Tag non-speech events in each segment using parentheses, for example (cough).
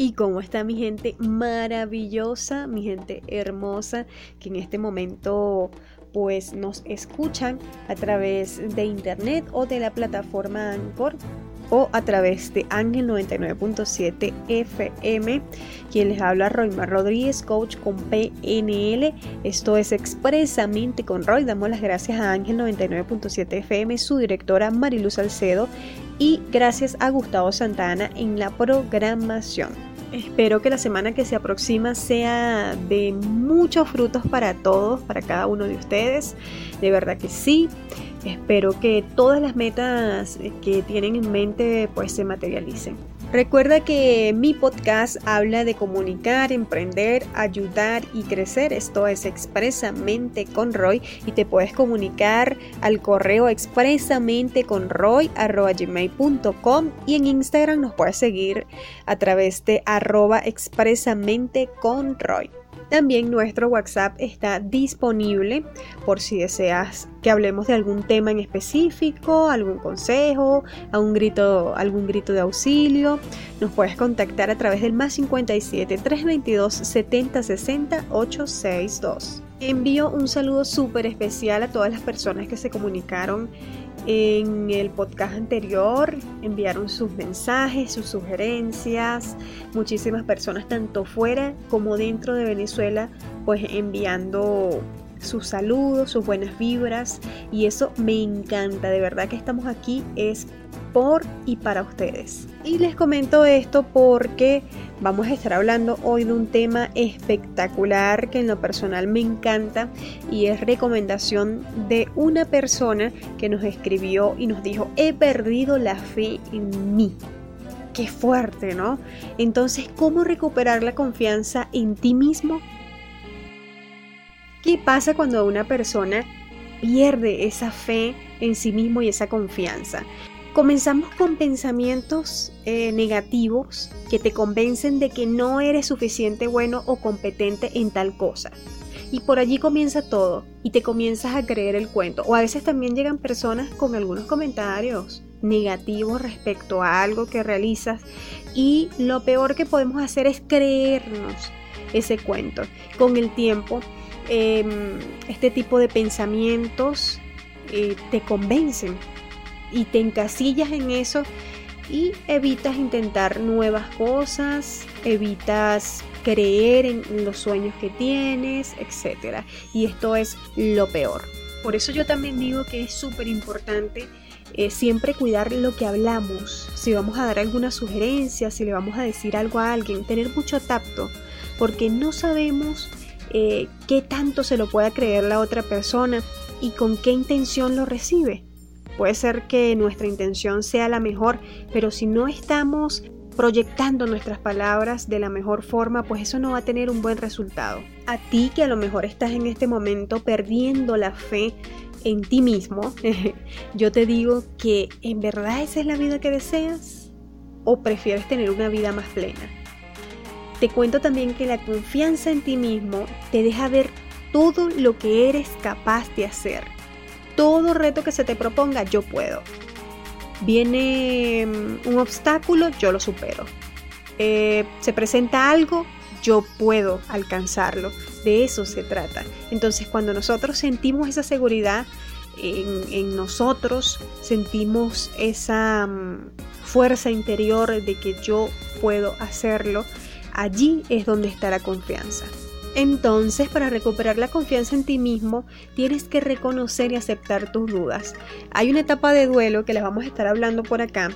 y cómo está mi gente maravillosa, mi gente hermosa, que en este momento pues nos escuchan a través de internet o de la plataforma Anchor o a través de Ángel 99.7 FM. Quien les habla Roymar Rodríguez, coach con PNL. Esto es expresamente con Roy. Damos las gracias a Ángel 99.7 FM, su directora Mariluz Salcedo y gracias a Gustavo Santana en la programación. Espero que la semana que se aproxima sea de muchos frutos para todos, para cada uno de ustedes. De verdad que sí. Espero que todas las metas que tienen en mente pues se materialicen. Recuerda que mi podcast habla de comunicar, emprender, ayudar y crecer. Esto es expresamente con Roy y te puedes comunicar al correo expresamente con Roy gmail.com y en Instagram nos puedes seguir a través de arroba expresamente con Roy. También nuestro WhatsApp está disponible por si deseas que hablemos de algún tema en específico, algún consejo, algún grito, algún grito de auxilio. Nos puedes contactar a través del más 57 322 70 60 862. Envío un saludo súper especial a todas las personas que se comunicaron en el podcast anterior enviaron sus mensajes, sus sugerencias, muchísimas personas tanto fuera como dentro de Venezuela pues enviando sus saludos, sus buenas vibras y eso me encanta, de verdad que estamos aquí es por y para ustedes. Y les comento esto porque vamos a estar hablando hoy de un tema espectacular que en lo personal me encanta y es recomendación de una persona que nos escribió y nos dijo, he perdido la fe en mí. Qué fuerte, ¿no? Entonces, ¿cómo recuperar la confianza en ti mismo? ¿Qué pasa cuando una persona pierde esa fe en sí mismo y esa confianza? Comenzamos con pensamientos eh, negativos que te convencen de que no eres suficiente bueno o competente en tal cosa. Y por allí comienza todo y te comienzas a creer el cuento. O a veces también llegan personas con algunos comentarios negativos respecto a algo que realizas y lo peor que podemos hacer es creernos ese cuento. Con el tiempo, em, este tipo de pensamientos eh, te convencen y te encasillas en eso y evitas intentar nuevas cosas, evitas creer en los sueños que tienes, etc. Y esto es lo peor. Por eso yo también digo que es súper importante eh, siempre cuidar lo que hablamos. Si vamos a dar alguna sugerencia, si le vamos a decir algo a alguien, tener mucho tacto, porque no sabemos eh, qué tanto se lo pueda creer la otra persona y con qué intención lo recibe. Puede ser que nuestra intención sea la mejor, pero si no estamos proyectando nuestras palabras de la mejor forma, pues eso no va a tener un buen resultado. A ti que a lo mejor estás en este momento perdiendo la fe en ti mismo, (laughs) yo te digo que en verdad esa es la vida que deseas o prefieres tener una vida más plena. Te cuento también que la confianza en ti mismo te deja ver todo lo que eres capaz de hacer todo reto que se te proponga, yo puedo. Viene mm, un obstáculo, yo lo supero. Eh, se presenta algo, yo puedo alcanzarlo. De eso se trata. Entonces, cuando nosotros sentimos esa seguridad en, nosotros, sentimos esa mm, fuerza interior de que yo puedo hacerlo, allí es donde está la confianza. Entonces, para recuperar la confianza en ti mismo, tienes que reconocer y aceptar tus dudas. Hay una etapa de duelo que les vamos a estar hablando por acá,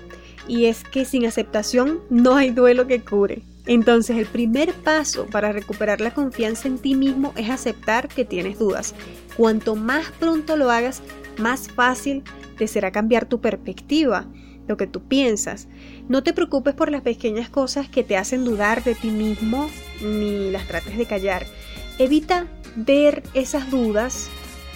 y es que sin aceptación no hay duelo que cure. Entonces, el primer paso para recuperar la confianza en ti mismo es aceptar que tienes dudas. Cuanto más pronto lo hagas, más fácil te será cambiar tu perspectiva lo que tú piensas. No te preocupes por las pequeñas cosas que te hacen dudar de ti mismo ni las trates de callar. Evita ver esas dudas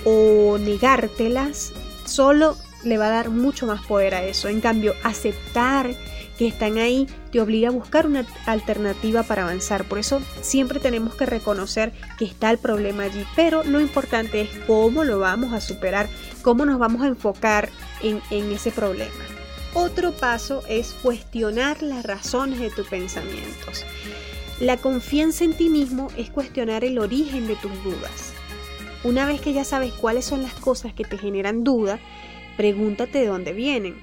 o negártelas, solo le va a dar mucho más poder a eso. En cambio, aceptar que están ahí te obliga a buscar una alternativa para avanzar. Por eso siempre tenemos que reconocer que está el problema allí. Pero lo importante es cómo lo vamos a superar, cómo nos vamos a enfocar en, en ese problema. Otro paso es cuestionar las razones de tus pensamientos. La confianza en ti mismo es cuestionar el origen de tus dudas. Una vez que ya sabes cuáles son las cosas que te generan duda, pregúntate de dónde vienen.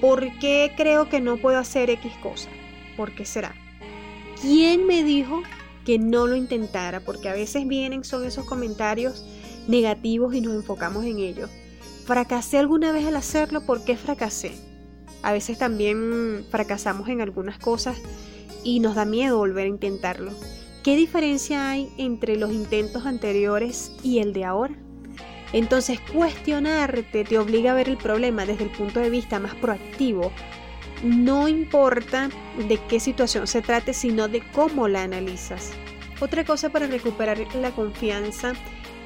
¿Por qué creo que no puedo hacer X cosa? ¿Por qué será? ¿Quién me dijo que no lo intentara? Porque a veces vienen, son esos comentarios negativos y nos enfocamos en ellos. ¿Fracasé alguna vez al hacerlo? ¿Por qué fracasé? A veces también fracasamos en algunas cosas y nos da miedo volver a intentarlo. ¿Qué diferencia hay entre los intentos anteriores y el de ahora? Entonces cuestionarte te obliga a ver el problema desde el punto de vista más proactivo. No importa de qué situación se trate, sino de cómo la analizas. Otra cosa para recuperar la confianza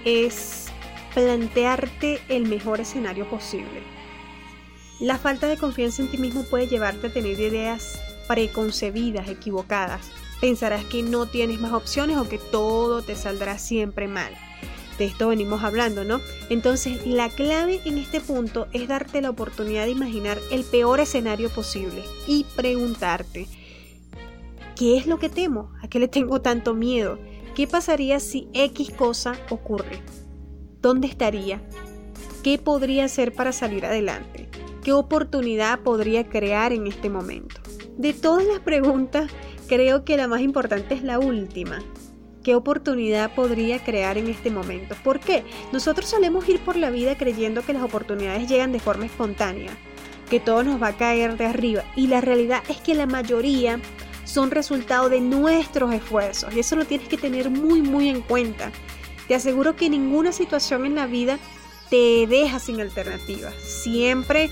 es plantearte el mejor escenario posible. La falta de confianza en ti mismo puede llevarte a tener ideas preconcebidas, equivocadas. Pensarás que no tienes más opciones o que todo te saldrá siempre mal. De esto venimos hablando, ¿no? Entonces, la clave en este punto es darte la oportunidad de imaginar el peor escenario posible y preguntarte, ¿qué es lo que temo? ¿A qué le tengo tanto miedo? ¿Qué pasaría si X cosa ocurre? ¿Dónde estaría? ¿Qué podría hacer para salir adelante? ¿Qué oportunidad podría crear en este momento? De todas las preguntas, creo que la más importante es la última. ¿Qué oportunidad podría crear en este momento? ¿Por qué? Nosotros solemos ir por la vida creyendo que las oportunidades llegan de forma espontánea, que todo nos va a caer de arriba. Y la realidad es que la mayoría son resultado de nuestros esfuerzos. Y eso lo tienes que tener muy, muy en cuenta. Te aseguro que ninguna situación en la vida te deja sin alternativas. Siempre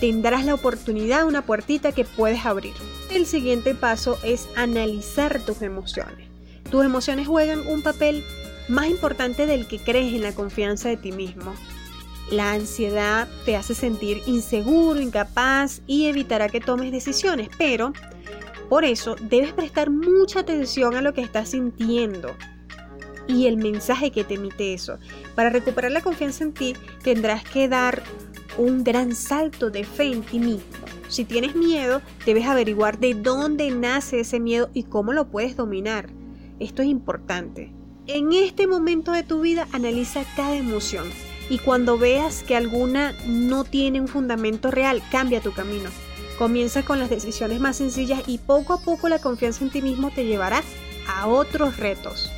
tendrás la oportunidad, una puertita que puedes abrir. El siguiente paso es analizar tus emociones. Tus emociones juegan un papel más importante del que crees en la confianza de ti mismo. La ansiedad te hace sentir inseguro, incapaz y evitará que tomes decisiones, pero por eso debes prestar mucha atención a lo que estás sintiendo y el mensaje que te emite eso. Para recuperar la confianza en ti tendrás que dar un gran salto de fe en ti mismo. Si tienes miedo, debes averiguar de dónde nace ese miedo y cómo lo puedes dominar. Esto es importante. En este momento de tu vida analiza cada emoción y cuando veas que alguna no tiene un fundamento real, cambia tu camino. Comienza con las decisiones más sencillas y poco a poco la confianza en ti mismo te llevará a otros retos.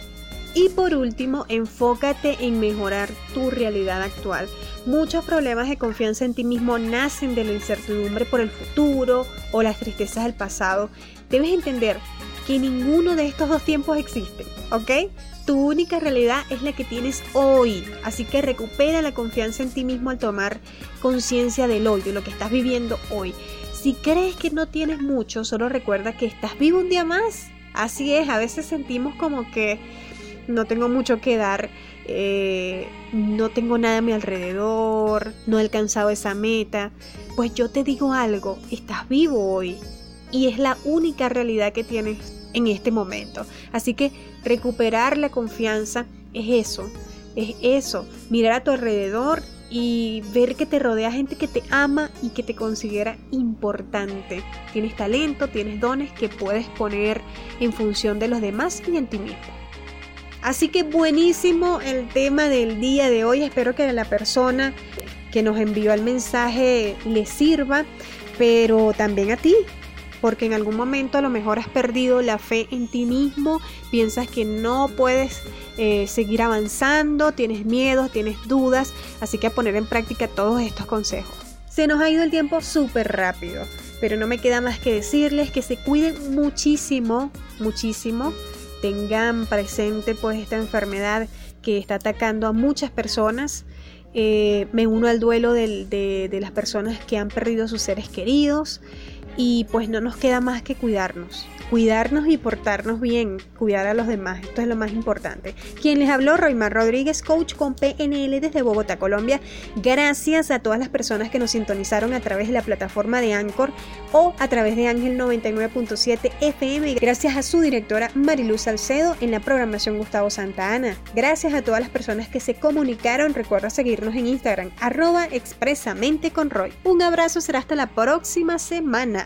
Y por último, enfócate en mejorar tu realidad actual. Muchos problemas de confianza en ti mismo nacen de la incertidumbre por el futuro o las tristezas del pasado. Debes entender que ninguno de estos dos tiempos existe, ¿ok? Tu única realidad es la que tienes hoy, así que recupera la confianza en ti mismo al tomar conciencia del hoy, de lo que estás viviendo hoy. Si crees que no tienes mucho, solo recuerda que estás vivo un día más. Así es, a veces sentimos como que no tengo mucho que dar, eh, no tengo nada a mi alrededor, no he alcanzado esa meta, pues yo te digo algo, estás vivo hoy y es la única realidad que tienes en este momento. Así que recuperar la confianza es eso, es eso, mirar a tu alrededor y ver que te rodea gente que te ama y que te considera importante. Tienes talento, tienes dones que puedes poner en función de los demás y en ti mismo. Así que buenísimo el tema del día de hoy. Espero que la persona que nos envió el mensaje le sirva, pero también a ti. Porque en algún momento a lo mejor has perdido la fe en ti mismo, piensas que no puedes eh, seguir avanzando, tienes miedos, tienes dudas, así que a poner en práctica todos estos consejos. Se nos ha ido el tiempo súper rápido, pero no me queda más que decirles que se cuiden muchísimo, muchísimo tengan presente pues esta enfermedad que está atacando a muchas personas. Eh, me uno al duelo de, las personas que han perdido sus seres queridos. Y pues no nos queda más que cuidarnos cuidarnos y portarnos bien, cuidar a los demás, esto es lo más importante. Quien les habló, Roymar Rodríguez, coach con PNL desde Bogotá, Colombia. Gracias a todas las personas que nos sintonizaron a través de la plataforma de Anchor o a través de Ángel 99.7 FM. Gracias a su directora Mariluz Salcedo en la programación Gustavo Santa Ana. Gracias a todas las personas que se comunicaron. Recuerda seguirnos en Instagram, arroba expresamente. Un abrazo, será hasta la próxima semana.